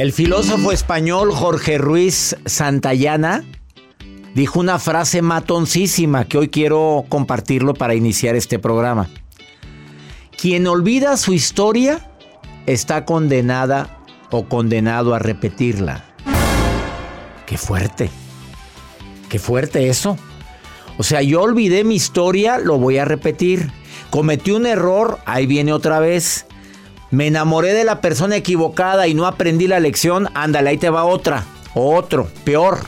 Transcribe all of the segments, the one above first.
El filósofo español Jorge Ruiz Santayana dijo una frase matoncísima que hoy quiero compartirlo para iniciar este programa. Quien olvida su historia está condenada o condenado a repetirla. Qué fuerte. Qué fuerte eso. O sea, yo olvidé mi historia, lo voy a repetir. Cometí un error, ahí viene otra vez. Me enamoré de la persona equivocada y no aprendí la lección, ándale, ahí te va otra, otro, peor,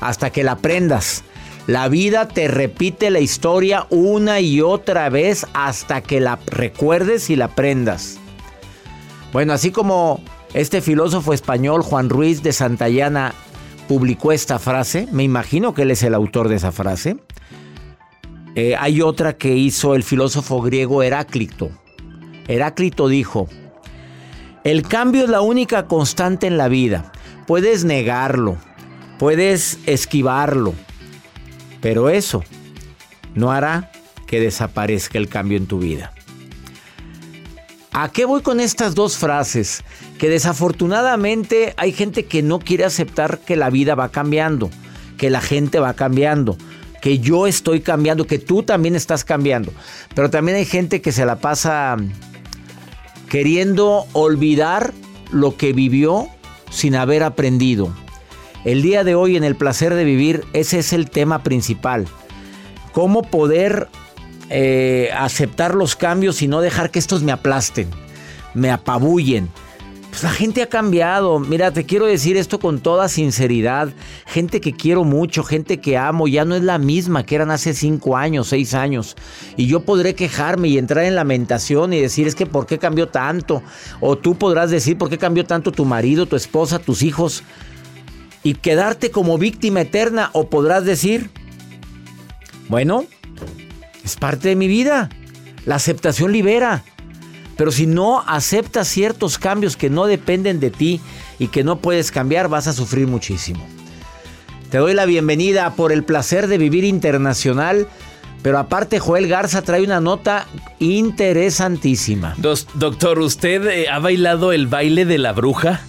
hasta que la aprendas. La vida te repite la historia una y otra vez hasta que la recuerdes y la aprendas. Bueno, así como este filósofo español Juan Ruiz de Santayana publicó esta frase, me imagino que él es el autor de esa frase, eh, hay otra que hizo el filósofo griego Heráclito. Heráclito dijo, el cambio es la única constante en la vida. Puedes negarlo, puedes esquivarlo, pero eso no hará que desaparezca el cambio en tu vida. ¿A qué voy con estas dos frases? Que desafortunadamente hay gente que no quiere aceptar que la vida va cambiando, que la gente va cambiando, que yo estoy cambiando, que tú también estás cambiando. Pero también hay gente que se la pasa queriendo olvidar lo que vivió sin haber aprendido. El día de hoy en el placer de vivir, ese es el tema principal. Cómo poder eh, aceptar los cambios y no dejar que estos me aplasten, me apabullen. Pues la gente ha cambiado. Mira, te quiero decir esto con toda sinceridad. Gente que quiero mucho, gente que amo, ya no es la misma que eran hace cinco años, seis años. Y yo podré quejarme y entrar en lamentación y decir es que ¿por qué cambió tanto? O tú podrás decir ¿por qué cambió tanto tu marido, tu esposa, tus hijos? Y quedarte como víctima eterna. O podrás decir, bueno, es parte de mi vida. La aceptación libera. Pero si no aceptas ciertos cambios que no dependen de ti y que no puedes cambiar, vas a sufrir muchísimo. Te doy la bienvenida por el placer de vivir internacional. Pero aparte, Joel Garza trae una nota interesantísima. doctor, ¿usted eh, ha bailado el baile de la bruja?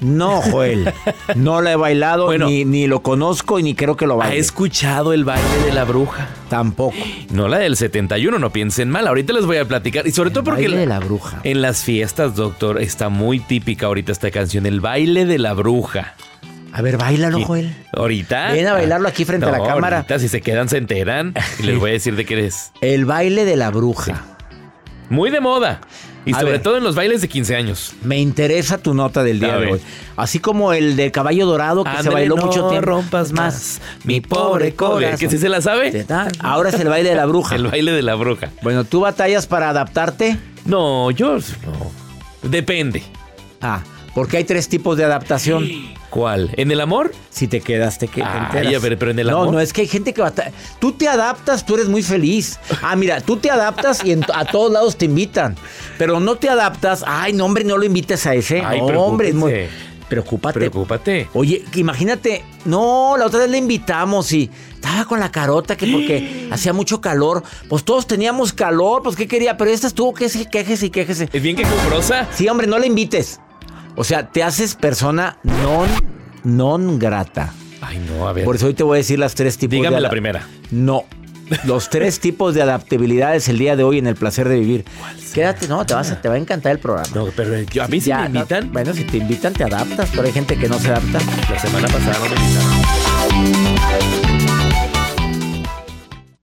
No, Joel. No lo he bailado, ni, ni, lo conozco y ni creo que lo baile. ¿Ha escuchado el baile de la bruja? Tampoco. No la del 71, no piensen mal. Ahorita les voy a platicar. Y sobre todo porque. El baile de la bruja. En las fiestas, doctor, está muy típica ahorita esta canción, el baile de la bruja. A ver, bailalo, Joel. ¿Ahorita? Ven a bailarlo aquí frente a la cámara. Ahorita, si se quedan, se enteran. Y les voy a decir de qué eres. El baile de la bruja. Muy de moda. Y sobre ver. todo en los bailes de 15 años. Me interesa tu nota del día de hoy. Así como el del caballo dorado que se bailó no mucho tiempo. rompas más mi pobre corazón. ¿Que sí se la sabe? Ahora es el baile de la bruja. El baile de la bruja. Bueno, ¿tú batallas para adaptarte? No, yo no. Depende. Ah, porque hay tres tipos de adaptación. ¿Cuál? ¿En el amor? Si te quedas, te que- te Ay, enteras. a ver, pero en el no, amor. No, es que hay gente que batalla. Tú te adaptas, tú eres muy feliz. Ah, mira, tú te adaptas y a todos lados te invitan. Pero no te adaptas. Ay, no, hombre, no lo invites a ese. Ay, no, hombre, es muy. Preocúpate. Preocúpate. Oye, imagínate, no, la otra vez le invitamos y estaba con la carota que porque hacía mucho calor. Pues todos teníamos calor, pues qué quería, pero esta estuvo que se quejese y quejese. ¿Es bien que cumbrosa? Sí, hombre, no le invites. O sea, te haces persona non, non grata. Ay, no, a ver. Por eso hoy te voy a decir las tres tipos Dígame de la primera. No. Los tres tipos de adaptabilidades el día de hoy en el placer de vivir. Quédate, no, te, vas a- te va a encantar el programa. No, pero yo, a mí sí Ya, me no, invitan. bueno, si te invitan, te adaptas, pero hay gente que no se adapta. La semana pasada no me invitaron.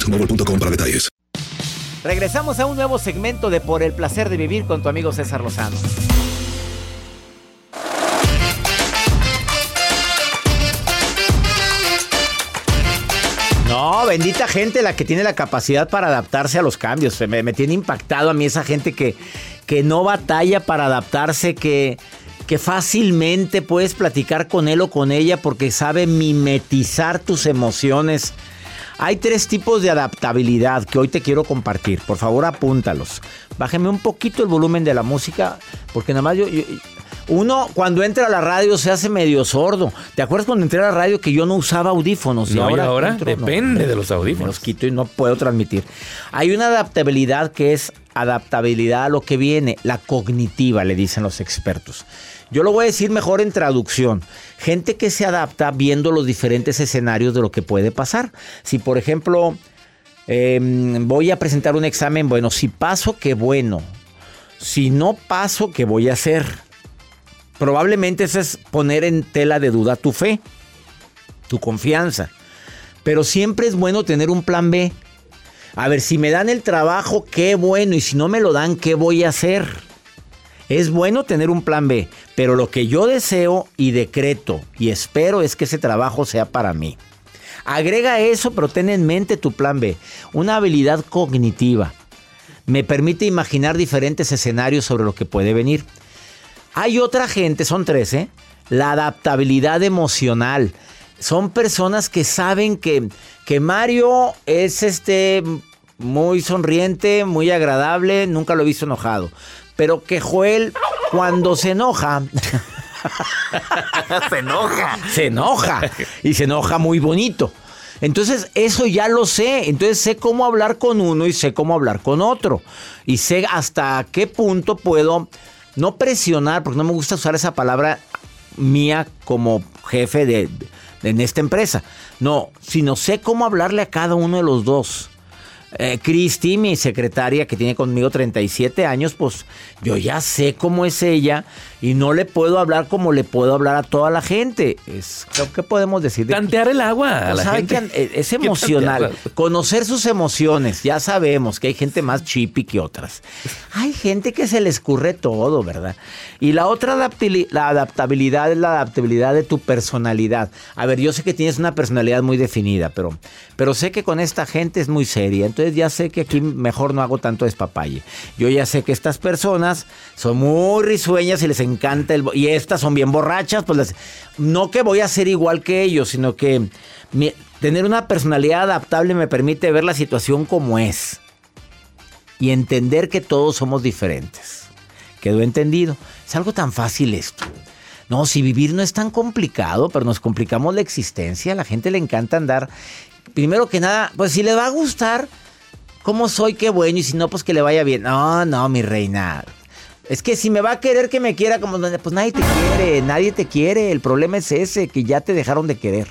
boostmobile.com para detalles. Regresamos a un nuevo segmento de Por el placer de vivir con tu amigo César Lozano. No, bendita gente la que tiene la capacidad para adaptarse a los cambios. Me, me tiene impactado a mí esa gente que, que no batalla para adaptarse, que, que fácilmente puedes platicar con él o con ella porque sabe mimetizar tus emociones. Hay tres tipos de adaptabilidad que hoy te quiero compartir. Por favor, apúntalos. Bájeme un poquito el volumen de la música, porque nada más yo, yo- uno cuando entra a la radio se hace medio sordo. ¿Te acuerdas cuando entré a la radio que yo no usaba audífonos? No, y ahora entro, no. depende de los Me audífonos. los quito y no puedo transmitir. Hay una adaptabilidad que es adaptabilidad a lo que viene, la cognitiva, le dicen los expertos. Yo lo voy a decir mejor en traducción. Gente que se adapta viendo los diferentes escenarios de lo que puede pasar. Si, por ejemplo, eh, voy a presentar un examen, bueno, si paso, qué bueno. Si no paso, ¿qué voy a hacer? Probablemente eso es poner en tela de duda tu fe, tu confianza. Pero siempre es bueno tener un plan B. A ver, si me dan el trabajo, qué bueno. Y si no me lo dan, ¿qué voy a hacer? Es bueno tener un plan B, pero lo que yo deseo y decreto y espero es que ese trabajo sea para mí. Agrega eso, pero ten en mente tu plan B. Una habilidad cognitiva. Me permite imaginar diferentes escenarios sobre lo que puede venir. Hay otra gente, son tres, ¿eh? La adaptabilidad emocional. Son personas que saben que, que Mario es este muy sonriente, muy agradable, nunca lo he visto enojado. Pero que Joel, cuando se enoja, se enoja. se enoja. Y se enoja muy bonito. Entonces, eso ya lo sé. Entonces, sé cómo hablar con uno y sé cómo hablar con otro. Y sé hasta qué punto puedo no presionar, porque no me gusta usar esa palabra mía como jefe de, de- en esta empresa. No, sino sé cómo hablarle a cada uno de los dos. Eh, Cristi, mi secretaria que tiene conmigo 37 años, pues yo ya sé cómo es ella y no le puedo hablar como le puedo hablar a toda la gente. Es, ¿Qué podemos decir? Tantear el agua a Pues, la ¿saben gente. Eh, Es ¿Qué emocional. Conocer sus emociones. Ya sabemos que hay gente más chippy que otras. Hay gente que se le escurre todo, ¿verdad? Y la otra la adaptabilidad es la adaptabilidad de tu personalidad. A ver, yo sé que tienes una personalidad muy definida, pero, pero sé que con esta gente es muy seria. Entonces ya sé que aquí mejor no hago tanto despapalle. Yo ya sé que estas personas son muy risueñas y les encanta el... Y estas son bien borrachas, pues no que voy a ser igual que ellos, sino que tener una personalidad adaptable me permite ver la situación como es y entender que todos somos diferentes. Quedó entendido. Es algo tan fácil esto. No, si vivir no es tan complicado, pero nos complicamos la existencia. A la gente le encanta andar. Primero que nada, pues si le va a gustar cómo soy, qué bueno. Y si no, pues que le vaya bien. No, no, mi reina. Es que si me va a querer que me quiera como... Pues nadie te quiere, nadie te quiere. El problema es ese, que ya te dejaron de querer.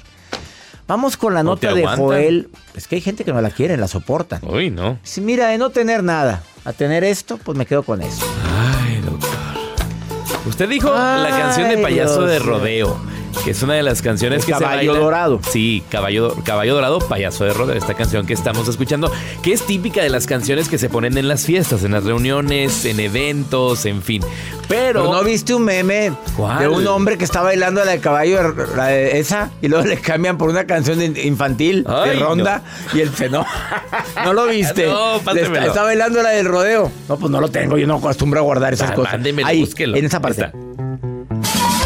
Vamos con la No nota de. Joel. Es que hay gente que no la quiere, la soportan. Uy, no. Si mira, de no tener nada a tener esto, pues me quedo con eso. Ay, doctor. Usted dijo la canción de Payaso Dios de. Rodeo, que es una de las canciones El que Caballo se baila- Dorado. Sí, Caballo, Caballo Dorado, Payaso de Rodeo, esta canción que estamos escuchando, que es típica de las canciones que se ponen en las fiestas, en las reuniones, en eventos, en fin. Pero, Pero no viste un meme ¿Cuál? de un hombre que está bailando la de caballo, la de esa, y luego le cambian por una canción infantil de ronda y el no. no lo viste. No, está, está bailando la del rodeo. No, pues no lo tengo, yo no acostumbro a guardar esas Ah, cosas. mándemelo, Ahí, búsquelo. en esa parte. Está.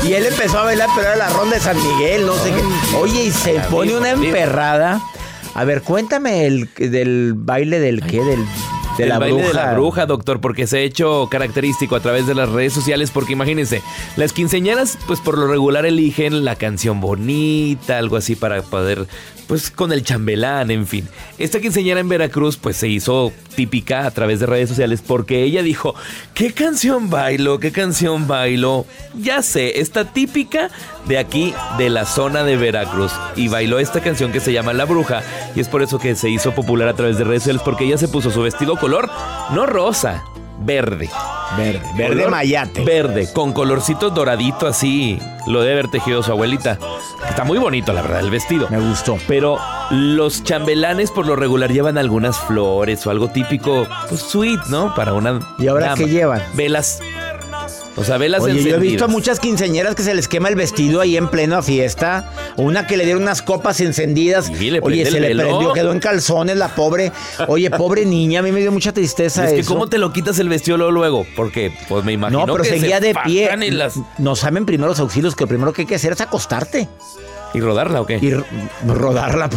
Y él empezó a bailar, pero era la ronda de San Miguel, no sé qué. Oye, y se pone una emperrada. A ver, cuéntame el del baile del qué, del de el la baile bruja. de la bruja, doctor, porque se ha hecho característico a través de las redes sociales, porque imagínense, las quinceañeras, pues por lo regular eligen la canción bonita, algo así para poder, pues con el chambelán, en fin. Esta quinceañera en Veracruz, pues se hizo típica a través de redes sociales porque ella dijo, ¿qué canción bailo? ¿Qué canción bailo? Ya sé, esta típica de aquí, de la zona de Veracruz. Y bailó esta canción que se llama La Bruja. Y es por eso que se hizo popular a través de redes sociales, porque ella se puso su vestido color, no rosa, verde. Verde, verde Color mayate. Verde, con colorcito doradito así. Lo debe haber tejido su abuelita. Está muy bonito, la verdad, el vestido. Me gustó. Pero los chambelanes por lo regular llevan algunas flores o algo típico, pues sweet, ¿no? Para una. ¿Y ahora dama. qué llevan? Velas. O sea, velas Oye, yo he visto a muchas quinceañeras que se les quema el vestido ahí en plena fiesta. Una que le dieron unas copas encendidas. Oye, se le prendió, quedó en calzones la pobre. Oye, pobre niña, a mí me dio mucha tristeza Es que eso. cómo te lo quitas el vestido luego, luego, porque pues me imagino no, pero que seguía se de pie. las- No saben primeros auxilios que lo primero que hay que hacer es acostarte y rodarla o qué? y rodarla.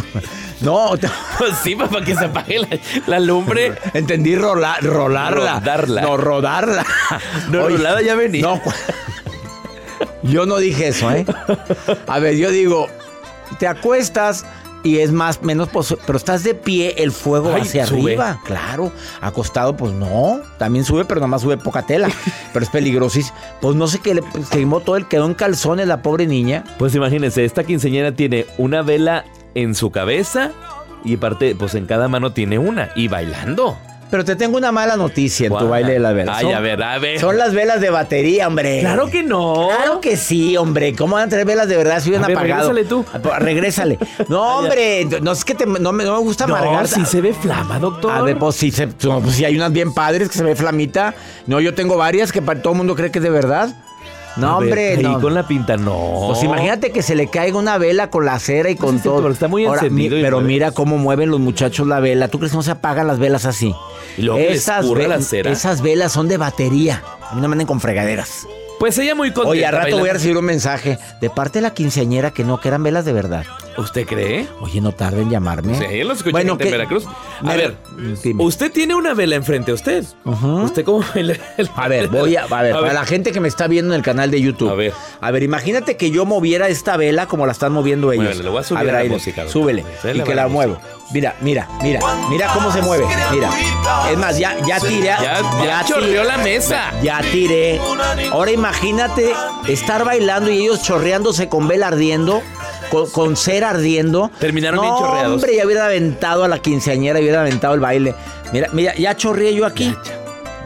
No, Pues sí, para que se apague la, la lumbre. entendí rola- rolarla. Rodarla. No, rodarla. No, rolada ya venía. No, cu- yo no dije eso, ¿eh? A ver, yo digo, te acuestas y es más, menos, pero estás de pie, el fuego va Ay, hacia sube. arriba. Claro, acostado, pues no. También sube, pero nada más sube poca tela. pero es peligrosísimo. Pues no sé qué le quemó todo, el quedó en calzones la pobre niña. Pues imagínense, esta quinceañera tiene una vela en su cabeza y aparte, pues en cada mano tiene una y bailando. Pero te tengo una mala noticia en tu baile de las velas. Ay, Son- a ver, a ver. Son las velas de batería, hombre. Claro que no. Claro que sí, hombre. ¿Cómo van a traer velas de verdad si hubieran apagado? regrésale tú. Ah, Regrésale. No, hombre. No es que te- no, me, no me gusta No, amargar. si se ve flama, doctor. A ver, pues si, se, no, pues, si hay unas bien padres que se ve flamita. No, yo tengo varias que para todo el mundo cree que es de verdad. No, A ver, hombre. ahí no. con la pinta, no. Pues imagínate que se le caiga una vela con la cera y con es cierto, todo. pero está muy Ahora, encendido mi- pero mueve. mira cómo mueven los muchachos la vela. ¿Tú crees que no se apagan las velas así? Y luego que les escurra la cera. esas velas son de batería. A mí no me anden con fregaderas. Pues ella muy contenta. Oye, a rato voy a recibir un mensaje de parte de la quinceañera que no, que eran velas de verdad. ¿Usted cree? Oye, no tarden en llamarme. Sí, lo escuché gente en Veracruz. A ver, dime. usted tiene una vela enfrente a usted. ¿Usted cómo el- A ver, voy a, a ver, para la gente que me está viendo en el canal de YouTube. A ver. A ver, imagínate que yo moviera esta vela como la están moviendo ellos. Muévele, le voy a subir ver, a la ahí, música. Súbele. Y que la la muevo. Mira, mira, mira. Mira cómo se mueve. Mira. Es más, ya, ya tiré. Ya, ya tiré- chorreó la mesa. Ya tiré. Ahora imagínate estar bailando y ellos chorreándose con vela ardiendo. Con, cera ardiendo. Terminaron no, bien chorreados. Hombre, ya hubiera aventado a la quinceañera, hubiera aventado el baile. Mira, mira, ya chorreé yo aquí.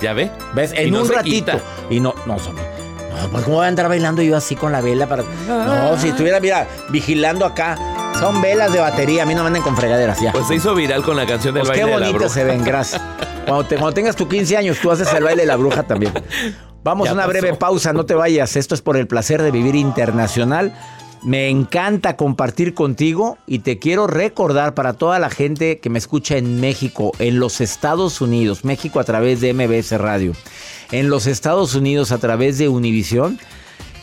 ¿Ya, ve? ¿Ves? En un ratito. Y no, no, no, pues cómo voy a andar bailando yo así con la vela para. No, si estuviera, mira, vigilando acá. Son velas de batería, a mí no me anden con fregaderas ya. Pues se hizo viral con la canción del pues baile qué bonito se ven, gracias. Cuando, tengas tu 15 años, tú haces el baile de la bruja también. Vamos a una breve pausa, no te vayas. Esto es por el placer de vivir internacional. Me encanta compartir contigo y te quiero recordar para toda la gente que me escucha en México, en los Estados Unidos, México a través de MBS Radio, en los Estados Unidos a través de Univisión,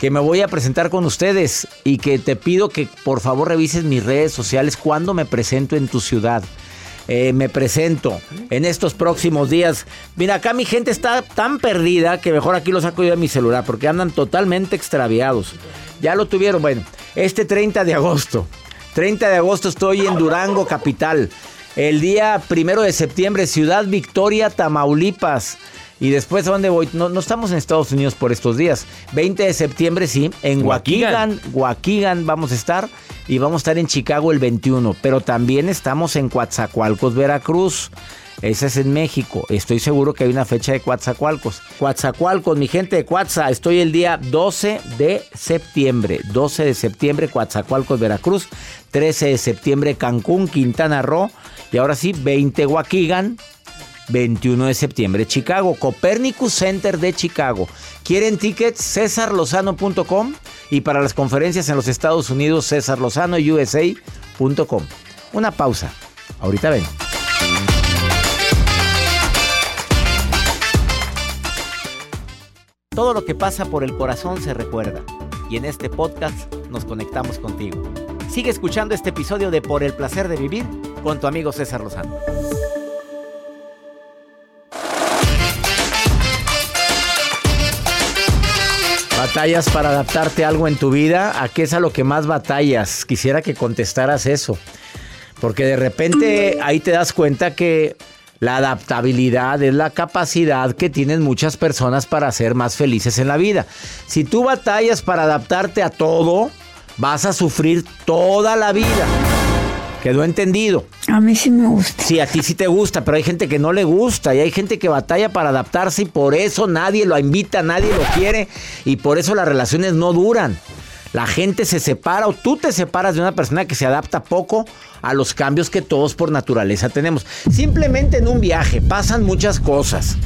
que me voy a presentar con ustedes y que te pido que por favor revises mis redes sociales cuando me presento en tu ciudad. Eh, me presento en estos próximos días. Mira, acá mi gente está tan perdida que mejor aquí lo saco yo de mi celular porque andan totalmente extraviados. Ya lo tuvieron, bueno, este 30 de agosto. 30 de agosto estoy en Durango, capital. El día primero de septiembre, Ciudad Victoria, Tamaulipas. Y después, ¿a dónde voy? No, no, estamos en Estados Unidos por estos días. 20 de septiembre, sí, en Waukegan, Waukegan vamos a estar y vamos a estar en Chicago el 21, pero también estamos en Coatzacoalcos, Veracruz. Ese es en México. Estoy seguro que hay una fecha de Coatzacoalcos. Coatzacoalcos, mi gente de Coatza, estoy el día 12 de septiembre. 12 de septiembre, Coatzacoalcos, Veracruz. 13 de septiembre, Cancún, Quintana Roo. Y ahora sí, 20 Waukegan. 21 de septiembre, Chicago, Copernicus Center de Chicago. ¿Quieren tickets? cesarlozano.com y para las conferencias en los Estados Unidos, cesarlozanousa.com. Una pausa. Ahorita ven. Todo lo que pasa por el corazón se recuerda y en este podcast nos conectamos contigo. Sigue escuchando este episodio de Por el placer de vivir con tu amigo César Lozano. ¿Batallas para adaptarte a algo en tu vida? ¿A qué es a lo que más batallas? Quisiera que contestaras eso. Porque de repente ahí te das cuenta que la adaptabilidad es la capacidad que tienen muchas personas para ser más felices en la vida. Si tú batallas para adaptarte a todo, vas a sufrir toda la vida. Quedó entendido. A mí sí me gusta. Sí, a ti sí te gusta, pero hay gente que no le gusta y hay gente que batalla para adaptarse y por eso nadie lo invita, nadie lo quiere y por eso las relaciones no duran. La gente se separa o tú te separas de una persona que se adapta poco a los cambios que todos por naturaleza tenemos. Simplemente en un viaje pasan muchas cosas.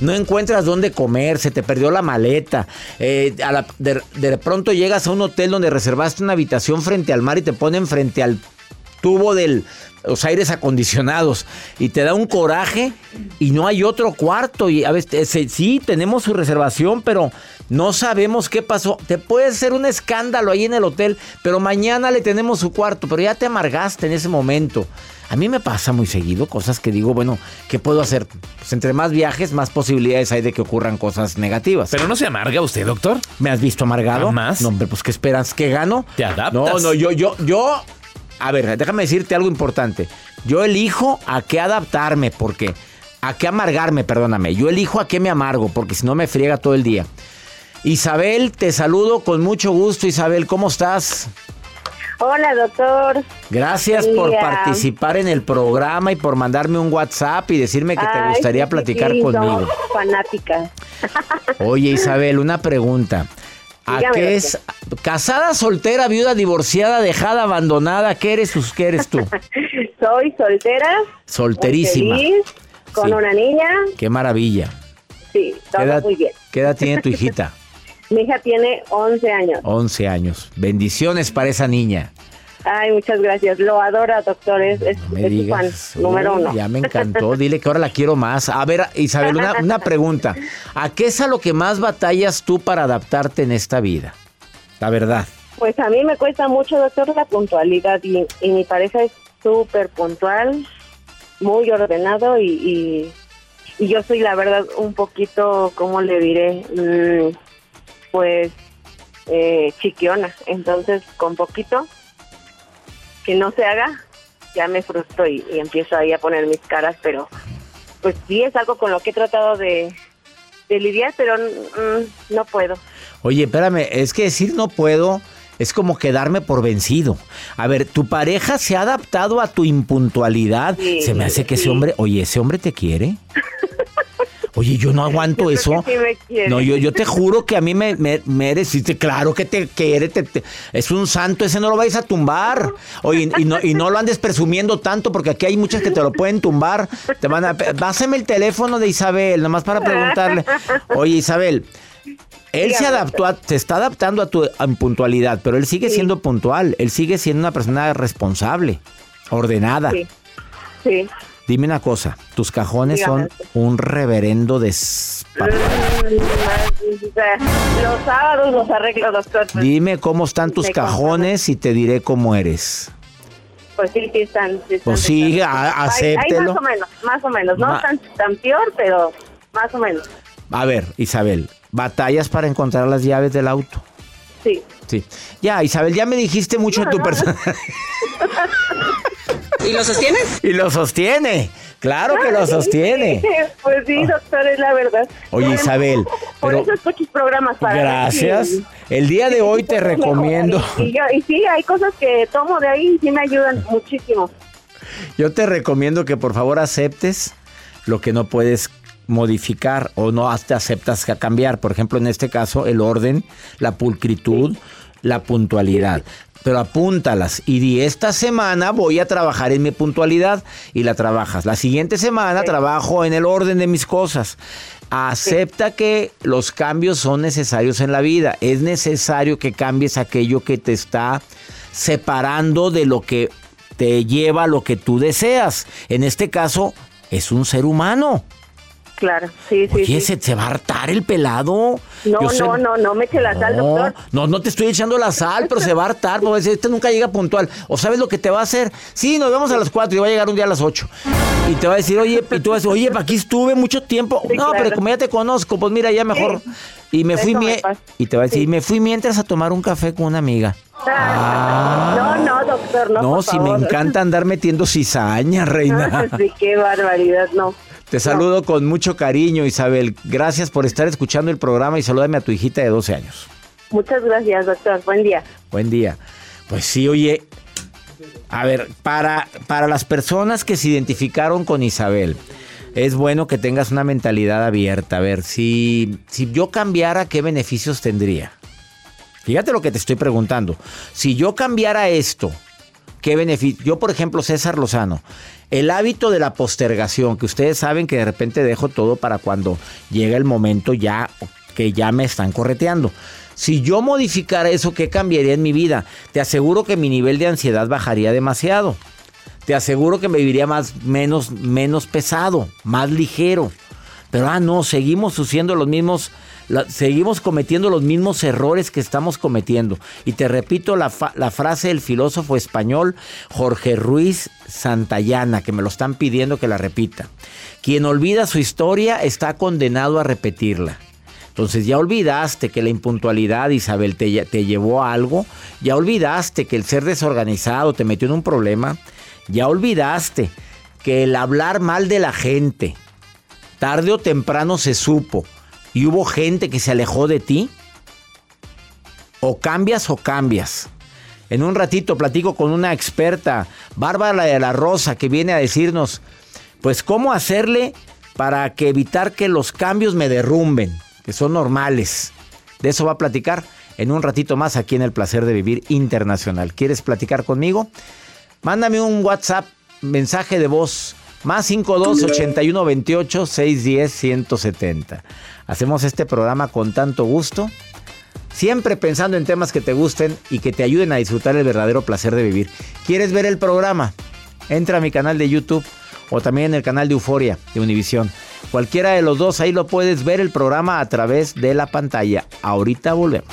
No encuentras dónde comer, se te perdió la maleta. Eh, de, de pronto llegas a un hotel donde reservaste una habitación frente al mar y te ponen frente al tubo de los aires acondicionados y te da un coraje y no hay otro cuarto y a veces sí tenemos su reservación pero no sabemos qué pasó. Te puede ser un escándalo ahí en el hotel pero mañana le tenemos su cuarto pero ya te amargaste en ese momento. A mí me pasa muy seguido cosas que digo bueno qué puedo hacer pues entre más viajes más posibilidades hay de que ocurran cosas negativas. Pero no se amarga usted doctor. Me has visto amargado más no hombre pues qué esperas que gano te adaptas. No no yo yo yo a ver, déjame decirte algo importante. Yo elijo a qué adaptarme, porque a qué amargarme, perdóname. Yo elijo a qué me amargo, porque si no me friega todo el día. Isabel, te saludo con mucho gusto. Isabel, ¿cómo estás? Hola, doctor. Gracias por participar en el programa y por mandarme un WhatsApp y decirme que te gustaría platicar conmigo. Fanática. Oye, Isabel, una pregunta. ¿A qué es? ¿Casada, soltera, viuda, divorciada, dejada, abandonada? ¿Qué eres, qué eres tú? Soy soltera. Solterísima. con una niña. Qué maravilla. Sí, todo muy bien. ¿Qué edad tiene tu hijita? Mi hija tiene 11 años. 11 años. Bendiciones para esa niña. Ay, muchas gracias. Lo adora, doctor. Es, fan número uno. Ya me encantó. Dile que ahora la quiero más. A ver, Isabel, una, pregunta. ¿A qué es a lo que más batallas tú para adaptarte en esta vida? La verdad. Pues a mí me cuesta mucho, doctor, la puntualidad. Y, mi pareja es súper puntual, muy ordenado y, y, yo soy, la verdad, un poquito, ¿cómo le diré? Mm, pues eh, chiquiona. Entonces, con poquito que no se haga, ya me frustro y, empiezo ahí a poner mis caras, pero pues sí es algo con lo que he tratado de, lidiar, pero mm, no puedo. Oye, espérame, es que decir no puedo es como quedarme por vencido. A ver, tu pareja se ha adaptado a tu impuntualidad. Sí, se me hace que ese hombre, oye, ese hombre te quiere. Oye, yo no aguanto Yo eso. sí me. No, yo, yo te juro que a mí me, me, me eres, te- claro que te quiere, te- te- es un santo, ese no lo vais a tumbar. Oye, y no, y no lo andes presumiendo tanto, porque aquí hay muchas que te lo pueden tumbar. Te van a, pásame el teléfono de Isabel, nomás para preguntarle. Oye, Isabel, él se adaptó, a, se está adaptando a tu puntualidad, pero él sigue siendo puntual, él sigue siendo una persona responsable, ordenada. Sí, sí. Dime una cosa, tus cajones son un reverendo despap- Mm, Los sábados los arreglo, doctor. Dime cómo están tus cajones y te diré cómo eres. pues sí, sí están. Sí están Pues sí, están. a- Hay- hay acéptelo. más o menos, más o menos. No Ma- tan, tan peor, pero más o menos. A ver, Isabel, batallas para encontrar las llaves del auto. Sí. Sí. Ya, Isabel, ya me dijiste mucho de tu persona. ¿Y lo sostienes? y lo sostiene. Claro que lo sostiene. Pues sí, doctor, es la verdad. Oye, Isabel, Por pero- eso escucho sus programas para Gracias. El día de hoy te recomiendo. Y, yo- y sí, hay cosas que tomo de ahí y sí me ayudan muchísimo. Yo te recomiendo que por favor aceptes lo que no puedes modificar o no te aceptas a cambiar. Por ejemplo, en este caso, el orden, la pulcritud, la puntualidad. Pero apúntalas y di, esta semana voy a trabajar en mi puntualidad y la trabajas. La siguiente semana trabajo en el orden de mis cosas. Acepta que los cambios son necesarios en la vida. Es necesario que cambies aquello que te está separando de lo que te lleva a lo que tú deseas. En este caso, es un ser humano. Claro, sí, sí. Oye, sí. ¿se te va a hartar el pelado? No, sé- no, no, no me eche la sal, no, doctor. no, no te estoy echando la sal, pero se va a hartar. Porque decir, este nunca llega puntual. ¿O sabes lo que te va a hacer? Sí, nos vemos a las 4 y va a llegar un día a las 8. Y te va a decir, oye, y tú vas a decir, oye, aquí estuve mucho tiempo. Sí, no, pero como ya te conozco, pues mira, ya mejor. Y me fui me y te va a decir, me fui mientras a tomar un café con una amiga. No, no, doctor, no. Ah. No, por si me encanta andar metiendo cizaña, reina. sí, qué barbaridad, no. Te saludo con mucho cariño, Isabel. Gracias por estar escuchando el programa y salúdame a tu hijita de 12 años. Muchas gracias, doctor. Buen día. Buen día. Pues sí, oye. A ver, para, para las personas que se identificaron con Isabel, es bueno que tengas una mentalidad abierta. A ver, si, si yo cambiara, ¿qué beneficios tendría? Fíjate lo que te estoy preguntando. Si yo cambiara esto, ¿qué beneficio? Yo, por ejemplo, César Lozano, el hábito de la postergación, que ustedes saben que de repente dejo todo para cuando llega el momento ya que ya me están correteando. Si yo modificara eso, ¿qué cambiaría en mi vida? Te aseguro que mi nivel de ansiedad bajaría demasiado. Te aseguro que me viviría más, menos, menos pesado, más ligero. Pero ah, no, seguimos haciendo los mismos, seguimos cometiendo los mismos errores que estamos cometiendo. Y te repito la, frase del filósofo español Jorge Ruiz Santayana, que me lo están pidiendo que la repita. Quien olvida su historia está condenado a repetirla. Entonces ya olvidaste que la impuntualidad, Isabel, te, te llevó a algo. Ya olvidaste que el ser desorganizado te metió en un problema. Ya olvidaste que el hablar mal de la gente, tarde o temprano se supo y hubo gente que se alejó de ti. O cambias o cambias. En un ratito platico con una experta, Bárbara de la Rosa, que viene a decirnos, pues cómo hacerle para que evitar que los cambios me derrumben, que son normales. De eso va a platicar en un ratito más aquí en el placer de vivir internacional. ¿Quieres platicar conmigo? Mándame un WhatsApp, mensaje de voz, más 52 81 28 610 170. Hacemos este programa con tanto gusto, siempre pensando en temas que te gusten y que te ayuden a disfrutar el verdadero placer de vivir. ¿Quieres ver el programa? Entra a mi canal de YouTube o también en el canal de Euforia de Univisión. Cualquiera de los dos, ahí lo puedes ver el programa a través de la pantalla. Ahorita volvemos.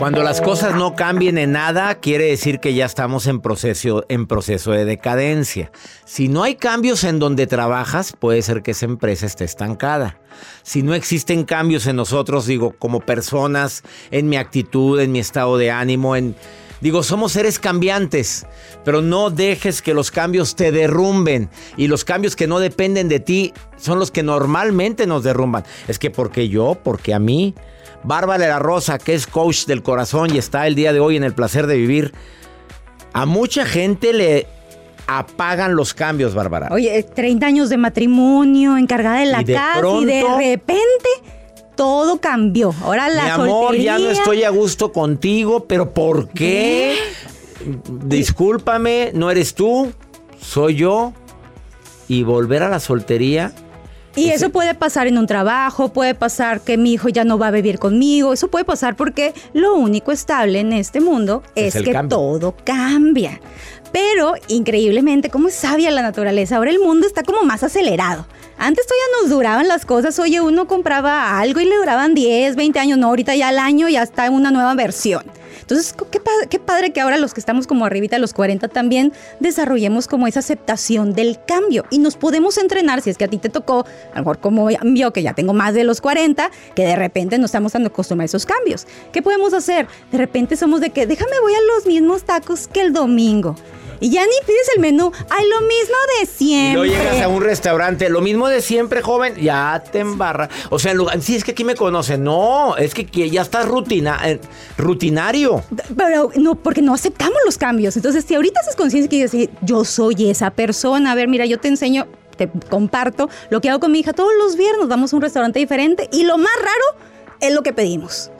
Cuando las cosas no cambien en nada, quiere decir que ya estamos en proceso, en proceso de decadencia. Si no hay cambios en donde trabajas, puede ser que esa empresa esté estancada. Si no existen cambios en nosotros, digo, como personas, en mi actitud, en mi estado de ánimo, en... Digo, somos seres cambiantes, pero no dejes que los cambios te derrumben. Y los cambios que no dependen de ti son los que normalmente nos derrumban. Es que porque yo, porque a mí, Bárbara La Rosa, que es coach del corazón y está el día de hoy en el placer de vivir. A mucha gente le apagan los cambios, Bárbara. Oye, 30 años de matrimonio, encargada de la casa y de repente todo cambió. Ahora la Mi amor, ya no estoy a gusto contigo, pero ¿por qué? Discúlpame, no eres tú, soy yo. Y volver a la soltería y eso puede pasar en un trabajo, puede pasar que mi hijo ya no va a vivir conmigo, eso puede pasar porque lo único estable en este mundo es, que todo cambia. Pero increíblemente, como es sabia la naturaleza, ahora el mundo está como más acelerado. Antes todavía nos duraban las cosas, oye, uno compraba algo y le duraban 10, 20 años, no, ahorita ya al año ya está una nueva versión. Entonces, qué, padre que ahora los que estamos como arribita de los 40 también desarrollemos como esa aceptación del cambio y nos podemos entrenar, si es que a ti te tocó, a lo mejor como yo que ya tengo más de los 40, que de repente no estamos tan acostumbrados a esos cambios. ¿Qué podemos hacer? De repente somos de que déjame voy a los mismos tacos que el domingo. Y ya ni pides el menú. Ay, lo mismo de siempre. Y llegas a un restaurante, lo mismo de siempre, joven, ya te embarra. O sea, en lugar, sí, es que aquí me conocen. No, es que ya estás rutina, eh, rutinario. Pero no, porque no aceptamos los cambios. Entonces, si ahorita haces conciencia que dices, yo soy esa persona, a ver, mira, yo te enseño, te comparto lo que hago con mi hija todos los viernes, vamos a un restaurante diferente y lo más raro es lo que pedimos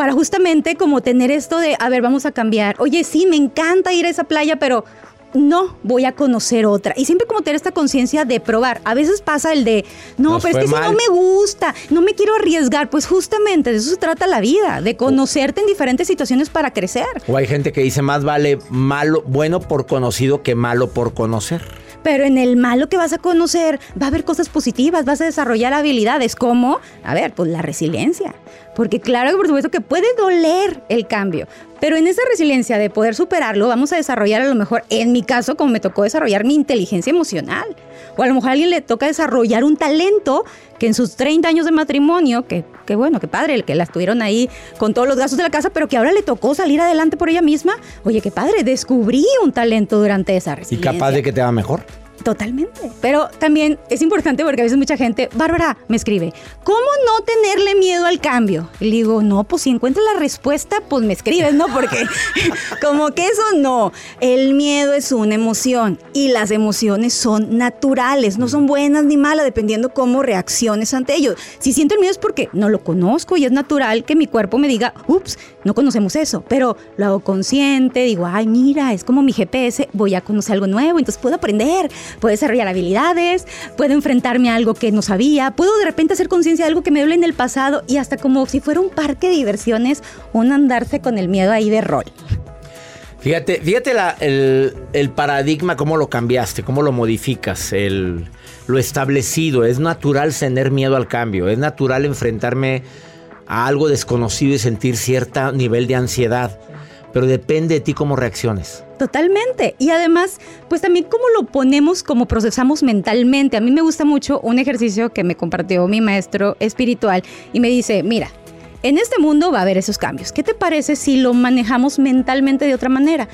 para justamente como tener esto de, a ver, vamos a cambiar. Oye, sí, me encanta ir a esa playa, pero no voy a conocer otra. Y siempre como tener esta conciencia de probar. A veces pasa el de, no, pero es que si no me gusta, no me quiero arriesgar. Pues justamente de eso se trata la vida, de conocerte en diferentes situaciones para crecer. O hay gente que dice, más vale malo, bueno por conocido que malo por conocer. Pero en el malo que vas a conocer va a haber cosas positivas, vas a desarrollar habilidades como, a ver, pues la resiliencia. Porque claro que por supuesto que puede doler el cambio, pero en esa resiliencia de poder superarlo vamos a desarrollar a lo mejor, en mi caso, como me tocó desarrollar mi inteligencia emocional. O a lo mejor a alguien le toca desarrollar un talento que en sus 30 años de matrimonio, que, que bueno, qué padre, el que la estuvieron ahí con todos los gastos de la casa, pero que ahora le tocó salir adelante por ella misma. Oye, qué padre, descubrí un talento durante esa resiliencia. Y capaz de que te va mejor. Totalmente. Pero también es importante porque a veces mucha gente, Bárbara, me escribe, ¿cómo no tenerle miedo al cambio? Y le digo, no, pues si encuentras la respuesta, pues me escribes, ¿no? Porque como que eso no. El miedo es una emoción y las emociones son naturales, no son buenas ni malas, dependiendo cómo reacciones ante ellos. Si siento el miedo es porque no lo conozco y es natural que mi cuerpo me diga, ups, no conocemos eso, pero lo hago consciente, digo, ay, mira, es como mi GPS, voy a conocer algo nuevo, entonces puedo aprender puedo desarrollar habilidades, puedo enfrentarme a algo que no sabía, puedo de repente hacer conciencia de algo que me duele en el pasado y hasta como si fuera un parque de diversiones, un andarse con el miedo ahí de rol. Fíjate, fíjate el, paradigma, cómo lo cambiaste, cómo lo modificas, el, lo establecido. Es natural tener miedo al cambio, es natural enfrentarme a algo desconocido y sentir cierto nivel de ansiedad. Pero depende de ti cómo reacciones. Totalmente. Y además, pues también cómo lo ponemos, cómo procesamos mentalmente. A mí me gusta mucho un ejercicio que me compartió mi maestro espiritual y me dice, mira, en este mundo va a haber esos cambios. ¿Qué te parece si lo manejamos mentalmente de otra manera?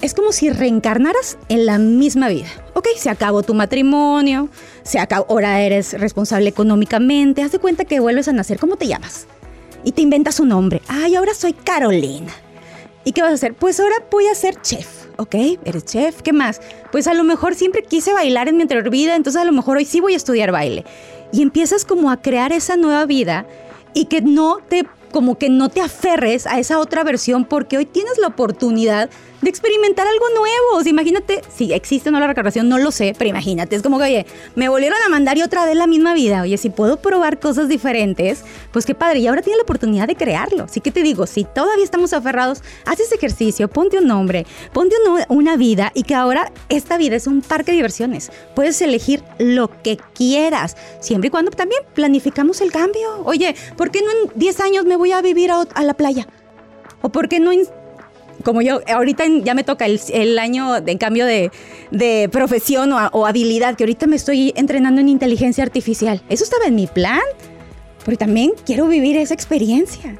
Es como si reencarnaras en la misma vida. Ok, se acabó tu matrimonio, se acabó, ahora eres responsable económicamente, haz de cuenta que vuelves a nacer. ¿Cómo te llamas? Y te inventas un nombre. Ay, ahora soy Carolina. ¿Y qué vas a hacer? Pues ahora voy a ser chef, ¿ok? Eres chef, ¿qué más? Pues a lo mejor siempre quise bailar en mi anterior vida, entonces a lo mejor hoy sí voy a estudiar baile. Y empiezas como a crear esa nueva vida y que no te, como que no te aferres a esa otra versión porque hoy tienes la oportunidad de experimentar algo nuevo. O sea, imagínate, si existe o no la reencarnación, no lo sé, pero imagínate, es como que, oye, me volvieron a mandar y otra vez la misma vida. Oye, si puedo probar cosas diferentes, pues qué padre. Y ahora tienes la oportunidad de crearlo. Así que te digo, si todavía estamos aferrados, haz ese ejercicio, ponte un nombre, ponte una vida y que ahora esta vida es un parque de diversiones. Puedes elegir lo que quieras, siempre y cuando también planificamos el cambio. Oye, ¿por qué no en 10 años me voy a vivir a, a la playa? ¿O por qué no como yo, ahorita ya me toca el, año de cambio de, profesión o, habilidad, que ahorita me estoy entrenando en inteligencia artificial. Eso estaba en mi plan, pero también quiero vivir esa experiencia.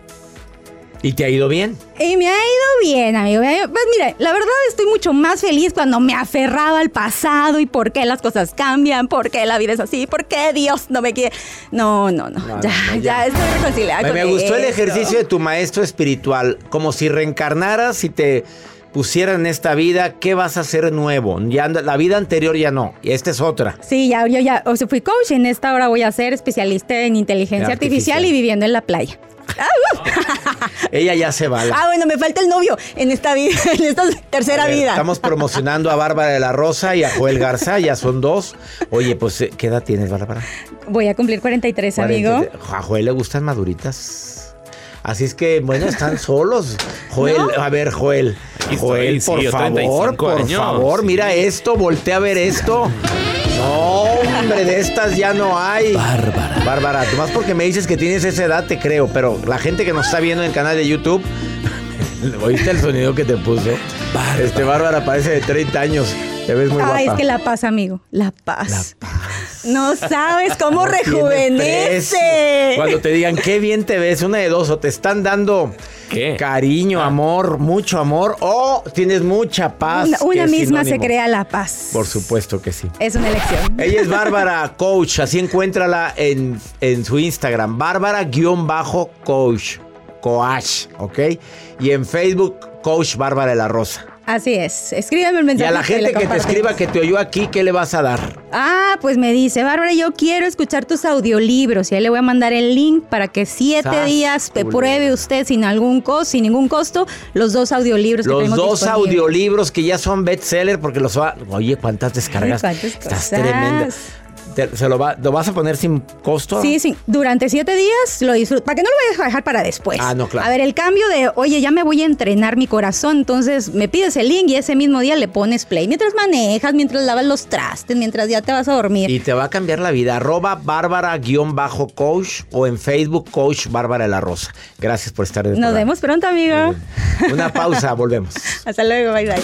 ¿Y te ha ido bien? Y me ha ido bien, amigo. Pues mire, la verdad estoy mucho más feliz cuando me aferraba al pasado y por qué las cosas cambian, por qué la vida es así, por qué Dios no me quiere. No, no, no. ya, ya, estoy reconciliada. Me, me gustó el ejercicio de tu maestro espiritual, como si reencarnaras y te pusieran en esta vida, ¿qué vas a hacer nuevo? Ya la vida anterior ya no, y esta es otra. Sí, ya yo ya, o sea, fui coach, en esta hora voy a ser especialista en inteligencia artificial y viviendo en la playa. Ella ya se va. Ah, bueno, me falta el novio en esta vida, en esta tercera vida. Estamos promocionando a Bárbara de la Rosa y a Joel Garza, ya son dos. Oye, pues, eh, ¿qué edad tienes, Bárbara? Voy a cumplir 43, amigo. A Joel le gustan maduritas. Así es que, bueno, están solos. Joel, a ver, Joel. Joel, por favor, por favor, mira esto, voltea a ver esto. No, hombre, de estas ya no hay. Bárbara. Bárbara, más porque me dices que tienes esa edad, te creo, pero la gente que nos está viendo en el canal de YouTube, ¿oíste el sonido que te puso? Bárbara. Este Bárbara parece de 30 años. Te ves muy Ay, es que la paz, amigo. La paz. La paz. No sabes cómo rejuvenece. Cuando te digan qué bien te ves, una de dos, o te están dando Cariño, ah. amor, mucho amor o tienes mucha paz. Una, misma se crea la paz. Por supuesto que sí. Es una elección. Ella es Bárbara Coach, así encuéntrala en, en su Instagram, Bárbara-Coach, Coach, ¿ok? Y en Facebook, Coach Bárbara de la Rosa. Así es. Escríbeme el mensaje. Y a la gente que, te escriba que te oyó aquí, ¿qué le vas a dar? Ah, pues me dice, Bárbara, yo quiero escuchar tus audiolibros. Y ahí le voy a mandar el link para que siete días te pruebe usted sin algún costo, sin ningún costo, los dos audiolibros los que Los dos audiolibros que ya son bestseller porque los va. Oye, ¿cuántas descargas? ¿Cuántas Estás tremenda. ¿Se lo, va, lo vas a poner sin costo? Sí, sí. Durante siete días lo disfruto. Para que no lo vayas a dejar para después. Ah, no, claro. A ver, el cambio de, oye, ya me voy a entrenar mi corazón. Entonces me pides el link y ese mismo día le pones play. Mientras manejas, mientras lavas los trastes, mientras ya te vas a dormir. Y te va a cambiar la vida. Arroba Bárbara-coach o en Facebook Coach Bárbara la Rosa. Gracias por estar en Nos vemos pronto, amigo. Una pausa, volvemos. Hasta luego, bye bye.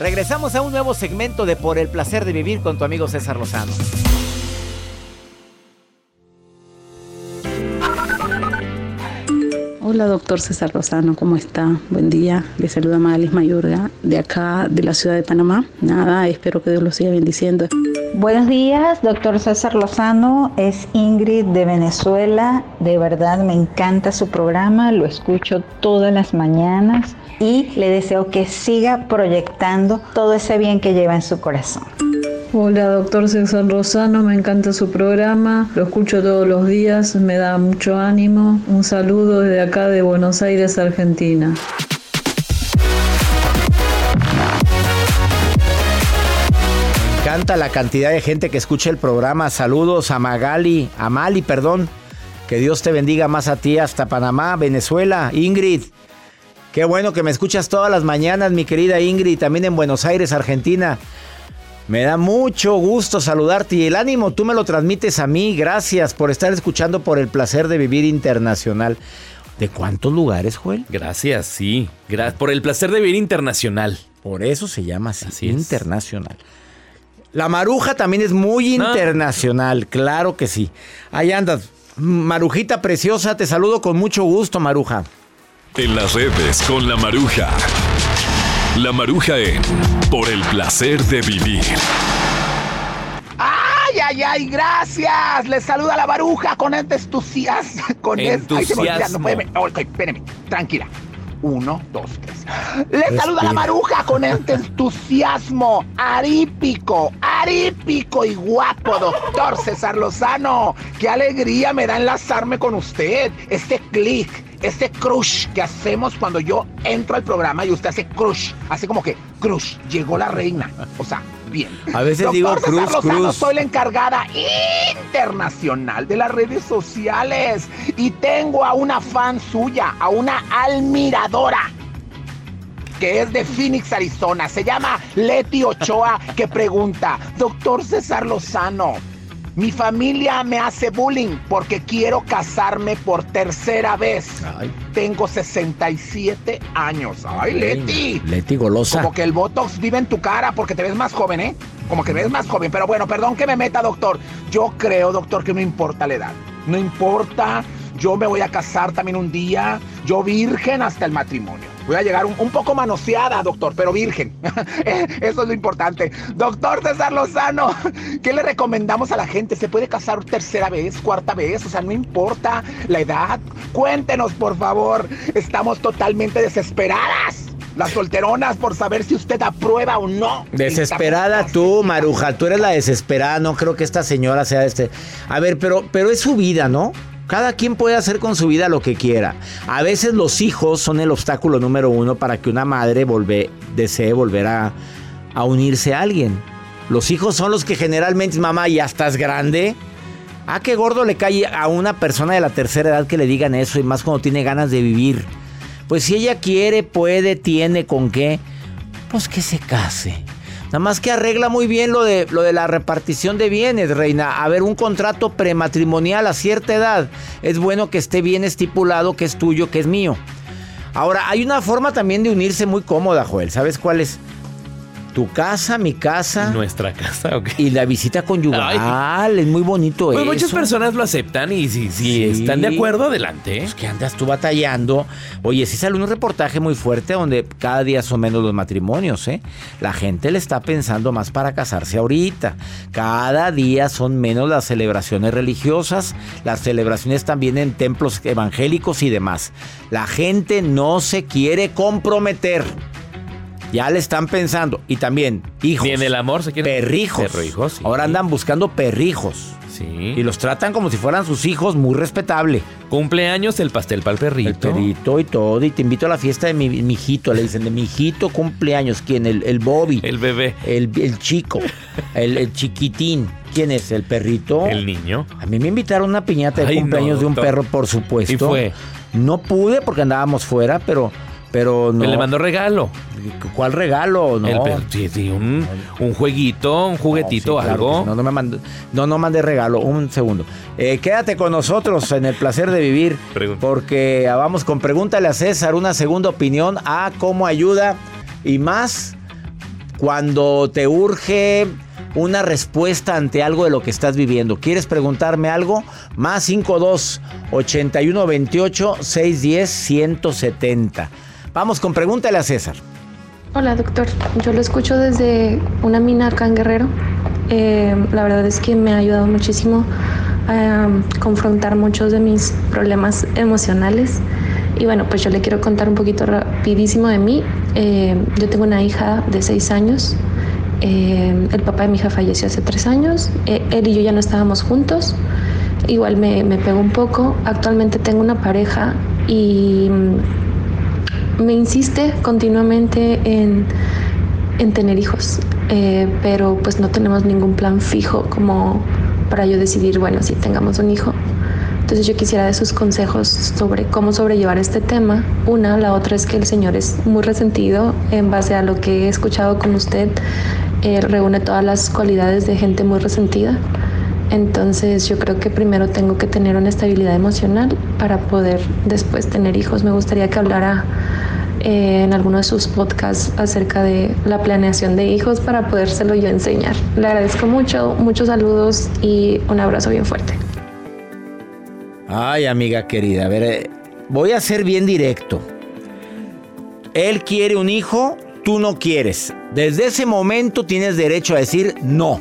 Regresamos a un nuevo segmento de Por el placer de vivir con tu amigo César Lozano. Hola, doctor César Lozano, ¿cómo está? Buen día. Le saluda Magalis Mayorga de acá, de la ciudad de Panamá. Nada, espero que Dios lo siga bendiciendo. Buenos días, doctor César Lozano. Es Ingrid de Venezuela. De verdad me encanta su programa, lo escucho todas las mañanas y le deseo que siga proyectando todo ese bien que lleva en su corazón. Hola, doctor César Rosano, me encanta su programa, lo escucho todos los días, me da mucho ánimo. Un saludo desde acá de Buenos Aires, Argentina. Me encanta la cantidad de gente que escucha el programa. Saludos a Magali, a Mali, perdón, Que Dios te bendiga más a ti hasta Panamá, Venezuela. Ingrid, qué bueno que me escuchas todas las mañanas, mi querida Ingrid, también en Buenos Aires, Argentina. Me da mucho gusto saludarte y el ánimo tú me lo transmites a mí. Gracias por estar escuchando por el placer de vivir internacional. ¿De cuántos lugares, Joel? Gracias, sí. por el placer de vivir internacional. Por eso se llama así, internacional. La maruja también es muy internacional, claro que sí. Ahí andas. Marujita preciosa, te saludo con mucho gusto, Maruja. En las redes con la Maruja. La Maruja en Por el placer de vivir. ¡Ay, ay, ay! ¡Gracias! Les saluda la Maruja con este entusiasmo. Con entusiasmo. Este... No, espérame, tranquila. Uno, dos, tres. Les saluda la maruja con este entusiasmo arípico, arípico y guapo, doctor César Lozano. Qué alegría me da enlazarme con usted. Este clic, este crush que hacemos cuando yo entro al programa y usted hace crush, hace como que crush, llegó la reina. O sea, bien. A veces digo cruz, cruz. Soy la encargada internacional de las redes sociales y tengo a una fan suya, a una admiradora que es de Phoenix, Arizona. Se llama Leti Ochoa, que pregunta, doctor César Lozano, mi familia me hace bullying porque quiero casarme por tercera vez. Tengo 67 años. Ay, Leti. Leti golosa. Como que el Botox vive en tu cara porque te ves más joven, ¿eh? Como que ves más joven. Pero bueno, perdón que me meta, doctor. Yo creo, doctor, que no importa la edad. No importa. Yo me voy a casar también un día. Yo virgen hasta el matrimonio. Voy a llegar un, poco manoseada, doctor, pero virgen. Eso es lo importante. Doctor César Lozano, ¿qué le recomendamos a la gente? ¿Se puede casar tercera vez, cuarta vez? O sea, no importa la edad. Cuéntenos, por favor. Estamos totalmente desesperadas las solteronas por saber si usted aprueba o no. Desesperada tú, Maruja, tú eres la desesperada, no creo que esta señora sea este. A ver, pero, pero es su vida, ¿no? Cada quien puede hacer con su vida lo que quiera. A veces los hijos son el obstáculo número uno para que una madre desee volver a, unirse a alguien. Los hijos son los que generalmente, mamá, ya estás grande. Ah, qué gordo le cae a una persona de la tercera edad que le digan eso y más cuando tiene ganas de vivir. Pues si ella quiere, puede, tiene con qué, pues que se case. Nada más que arregla muy bien lo de, lo de la repartición de bienes, reina. A ver, un contrato prematrimonial a cierta edad. Es bueno que esté bien estipulado que es tuyo, que es mío. Ahora, hay una forma también de unirse muy cómoda, Joel. ¿Sabes cuál es? Tu casa, mi casa. Nuestra casa, ok. Y la visita conyugal. Es muy bonito pues Muchas personas lo aceptan y si, están de acuerdo, adelante. Pues que andas tú batallando. Oye, sí sale un reportaje muy fuerte donde cada día son menos los matrimonios, ¿eh? La gente le está pensando más para casarse ahorita. Cada día son menos las celebraciones religiosas, las celebraciones también en templos evangélicos y demás. La gente no se quiere comprometer. Ya le están pensando. Y también, hijos. Ni en el amor se quieren. Perrijos. Perrijos Ahora andan buscando perrijos. Sí. Y los tratan como si fueran sus hijos, muy respetable. Cumpleaños, el pastel para el perrito. El perrito y todo. Y te invito a la fiesta de mi, hijito. Le dicen, de mi hijito cumpleaños. ¿Quién? El, el Bobby. El bebé. El, chico. el, chiquitín. ¿Quién es? ¿El perrito? El niño. A mí me invitaron a una piñata de cumpleaños de un perro, por supuesto. ¿Y fue? No pude porque andábamos fuera, pero pero no. le mandó regalo. ¿Cuál regalo? No. un, jueguito, un juguetito, algo. no, no me mandé, no, no mandé regalo. Un segundo. Eh, quédate con nosotros en el placer de vivir. Porque vamos con Pregúntale a César una segunda opinión a cómo ayuda y más cuando te urge una respuesta ante algo de lo que estás viviendo. ¿Quieres preguntarme algo? Más 52 81 28 610 170. Vamos con pregúntale a César. Hola doctor, yo lo escucho desde una mina acá en Guerrero. Eh, la verdad es que me ha ayudado muchísimo a confrontar muchos de mis problemas emocionales. Y bueno, pues yo le quiero contar un poquito rapidísimo de mí. Eh, yo tengo una hija de seis años. Eh, el papá de mi hija falleció hace tres años. él y yo ya no estábamos juntos. Igual me, me pegó un poco. Actualmente tengo una pareja y me insiste continuamente en, tener hijos, eh, pero pues no tenemos ningún plan fijo como para yo decidir, bueno, si tengamos un hijo. Entonces yo quisiera de sus consejos sobre cómo sobrellevar este tema. Una, la otra es que el Señor es muy resentido en base a lo que he escuchado con usted. Él reúne todas las cualidades de gente muy resentida. Entonces yo creo que primero tengo que tener una estabilidad emocional para poder después tener hijos. Me gustaría que hablara eh, en alguno de sus podcasts acerca de la planeación de hijos para podérselo yo enseñar. Le agradezco mucho, muchos saludos y un abrazo bien fuerte. Ay, amiga querida, a ver, eh, voy a ser bien directo. Él quiere un hijo, tú no quieres. Desde ese momento tienes derecho a decir no.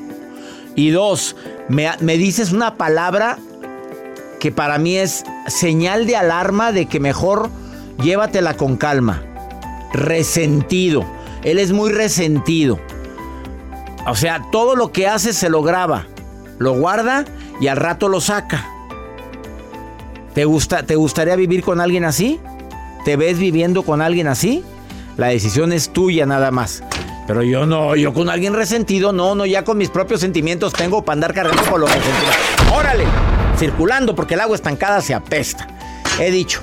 Y dos, me, me dices una palabra que para mí es señal de alarma de que mejor llévatela con calma. Resentido. Él es muy resentido. O sea, todo lo que hace se lo graba, lo guarda y al rato lo saca. ¿Te, gusta, ¿Te gustaría vivir con alguien así? ¿Te ves viviendo con alguien así? La decisión es tuya nada más. Pero yo no, yo con alguien resentido, no, no, ya con mis propios sentimientos tengo para andar cargando con los resentidos. ¡Órale! Circulando porque el agua estancada se apesta. He dicho.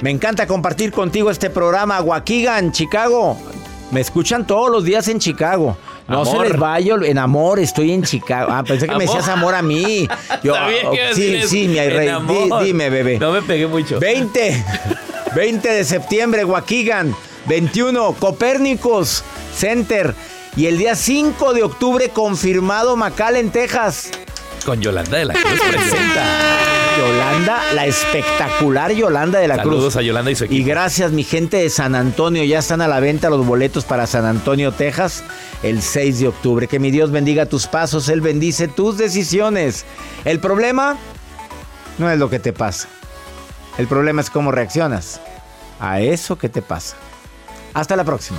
Me encanta compartir contigo este programa, Waukegan, Chicago. Me escuchan todos los días en Chicago. No se les vaya en amor, estoy en Chicago. Ah, pensé que me decías amor a mí. Yo, Sabía que oh, sí, sí, mi en rey. Di- amor. dime, bebé. No me pegué mucho. 20, 20 de septiembre, Waukegan. 21, Copérnicos Center. Y el día 5 de octubre, confirmado McAllen, Texas. Con Yolanda de la Cruz presenta. Yolanda, la espectacular Yolanda de la Cruz. Saludos a Yolanda y su equipo. Y gracias, mi gente de San Antonio. Ya están a la venta los boletos para San Antonio, Texas, el 6 de octubre. Que mi Dios bendiga tus pasos, Él bendice tus decisiones. El problema no es lo que te pasa. El problema es cómo reaccionas a eso que te pasa. Hasta la próxima.